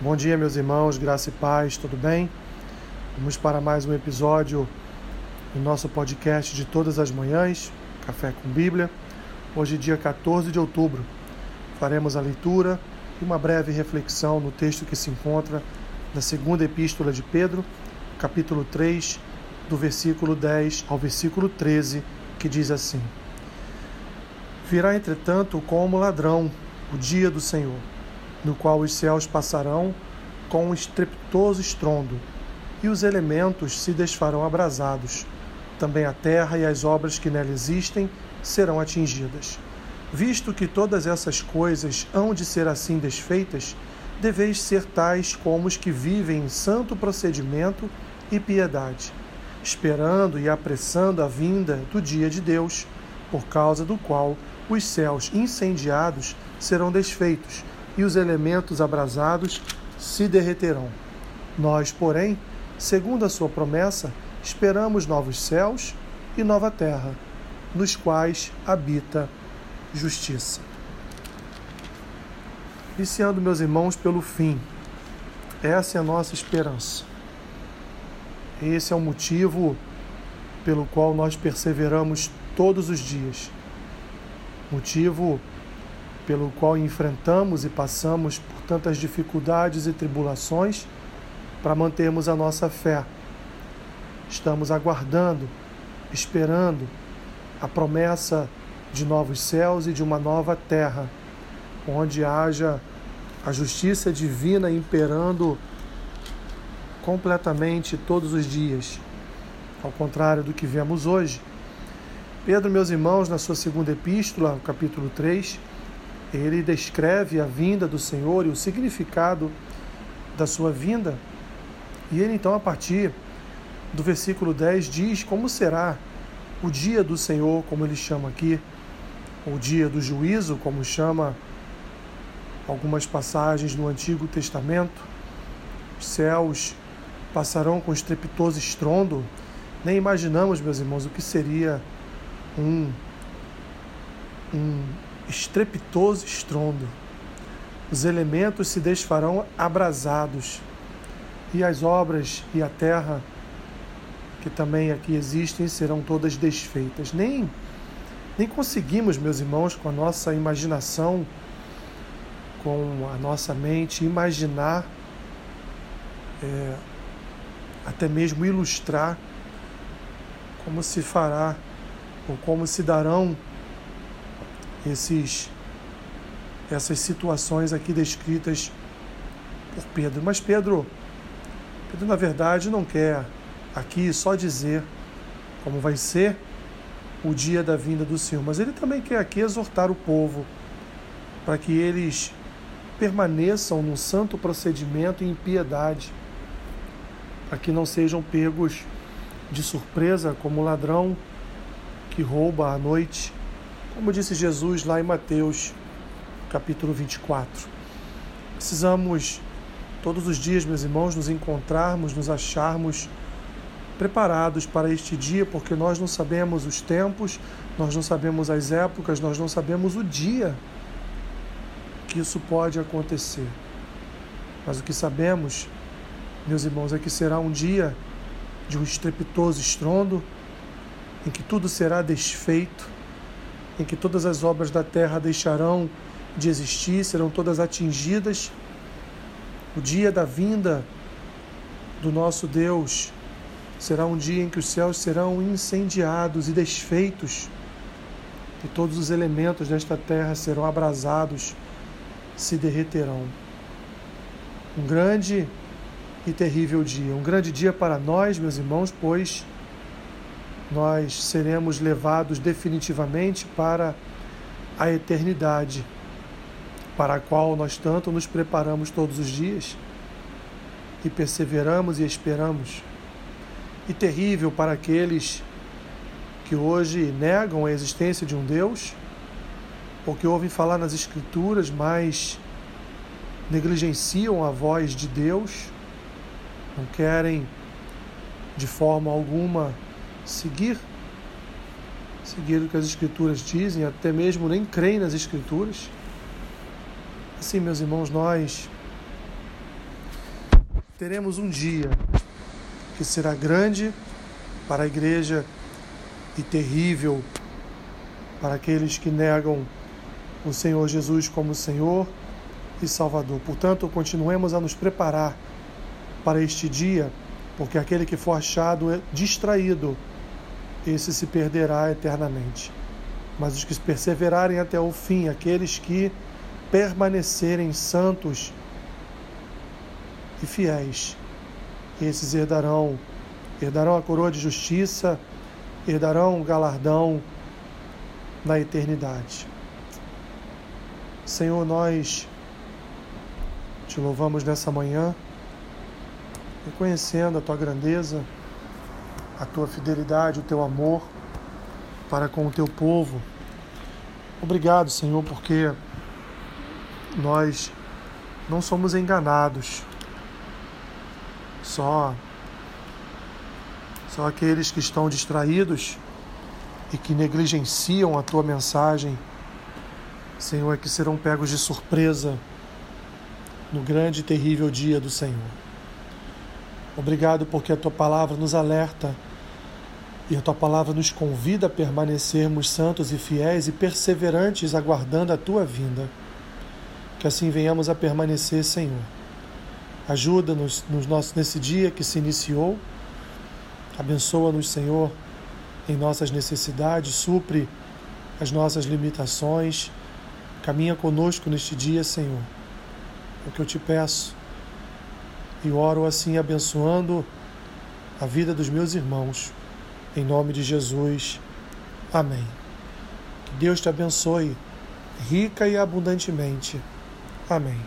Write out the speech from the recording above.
Bom dia, meus irmãos, graça e paz, tudo bem? Vamos para mais um episódio do nosso podcast de todas as manhãs, Café com Bíblia. Hoje, dia 14 de outubro, faremos a leitura e uma breve reflexão no texto que se encontra na segunda epístola de Pedro, capítulo 3, do versículo 10 ao versículo 13, que diz assim: Virá, entretanto, como ladrão o dia do Senhor no qual os céus passarão com um estrepitoso estrondo, e os elementos se desfarão abrasados. Também a terra e as obras que nela existem serão atingidas. Visto que todas essas coisas hão de ser assim desfeitas, deveis ser tais como os que vivem em santo procedimento e piedade, esperando e apressando a vinda do dia de Deus, por causa do qual os céus incendiados serão desfeitos e os elementos abrasados se derreterão. Nós, porém, segundo a sua promessa, esperamos novos céus e nova terra, nos quais habita justiça. Iniciando, meus irmãos, pelo fim. Essa é a nossa esperança. Esse é o motivo pelo qual nós perseveramos todos os dias. Motivo pelo qual enfrentamos e passamos por tantas dificuldades e tribulações para mantermos a nossa fé. Estamos aguardando, esperando a promessa de novos céus e de uma nova terra, onde haja a justiça divina imperando completamente todos os dias, ao contrário do que vemos hoje. Pedro, meus irmãos, na sua segunda epístola, capítulo 3, ele descreve a vinda do Senhor e o significado da sua vinda. E ele então, a partir do versículo 10, diz como será o dia do Senhor, como ele chama aqui, o dia do juízo, como chama algumas passagens no Antigo Testamento. Os céus passarão com estrepitoso estrondo. Nem imaginamos, meus irmãos, o que seria um, um estrepitoso estrondo. Os elementos se desfarão abrasados, e as obras e a terra, que também aqui existem, serão todas desfeitas. Nem, nem conseguimos, meus irmãos, com a nossa imaginação, com a nossa mente, imaginar, é, até mesmo ilustrar como se fará ou como se darão esses essas situações aqui descritas por Pedro. Mas Pedro, Pedro na verdade não quer aqui só dizer como vai ser o dia da vinda do Senhor, mas ele também quer aqui exortar o povo para que eles permaneçam no santo procedimento e em piedade, para que não sejam pegos de surpresa como o ladrão que rouba à noite como disse Jesus lá em Mateus, capítulo 24. Precisamos todos os dias, meus irmãos, nos encontrarmos, nos acharmos preparados para este dia, porque nós não sabemos os tempos, nós não sabemos as épocas, nós não sabemos o dia que isso pode acontecer. Mas o que sabemos, meus irmãos, é que será um dia de um estrepitoso estrondo, em que tudo será desfeito, em que todas as obras da terra deixarão de existir, serão todas atingidas. O dia da vinda do nosso Deus será um dia em que os céus serão incendiados e desfeitos, e todos os elementos desta terra serão abrasados, se derreterão. Um grande e terrível dia, um grande dia para nós, meus irmãos, pois nós seremos levados definitivamente para a eternidade, para a qual nós tanto nos preparamos todos os dias e perseveramos e esperamos. E terrível para aqueles que hoje negam a existência de um Deus, ou que ouvem falar nas Escrituras, mas negligenciam a voz de Deus, não querem de forma alguma seguir, seguir o que as Escrituras dizem, até mesmo nem creem nas Escrituras. Assim, meus irmãos, nós teremos um dia que será grande para a igreja e terrível para aqueles que negam o Senhor Jesus como Senhor e Salvador. Portanto, continuemos a nos preparar para este dia, porque aquele que for achado distraído, esse se perderá eternamente. Mas os que perseverarem até o fim, aqueles que permanecerem santos e fiéis, esses herdarão, herdarão a coroa de justiça, herdarão o galardão na eternidade. Senhor, nós te louvamos nessa manhã, reconhecendo a tua grandeza, a tua fidelidade, o teu amor para com o teu povo. Obrigado, Senhor, porque nós não somos enganados. Só só aqueles que estão distraídos e que negligenciam a tua mensagem, Senhor, é que serão pegos de surpresa no grande e terrível dia do Senhor. Obrigado porque a tua palavra nos alerta e a tua palavra nos convida a permanecermos santos e fiéis e perseverantes aguardando a tua vinda. Que assim venhamos a permanecer, Senhor. Ajuda-nos nesse dia que se iniciou. Abençoa-nos, Senhor, em nossas necessidades, supre as nossas limitações. Caminha conosco neste dia, Senhor. É o que eu te peço. E oro assim, abençoando a vida dos meus irmãos. Em nome de Jesus. Amém. Que Deus te abençoe rica e abundantemente. Amém.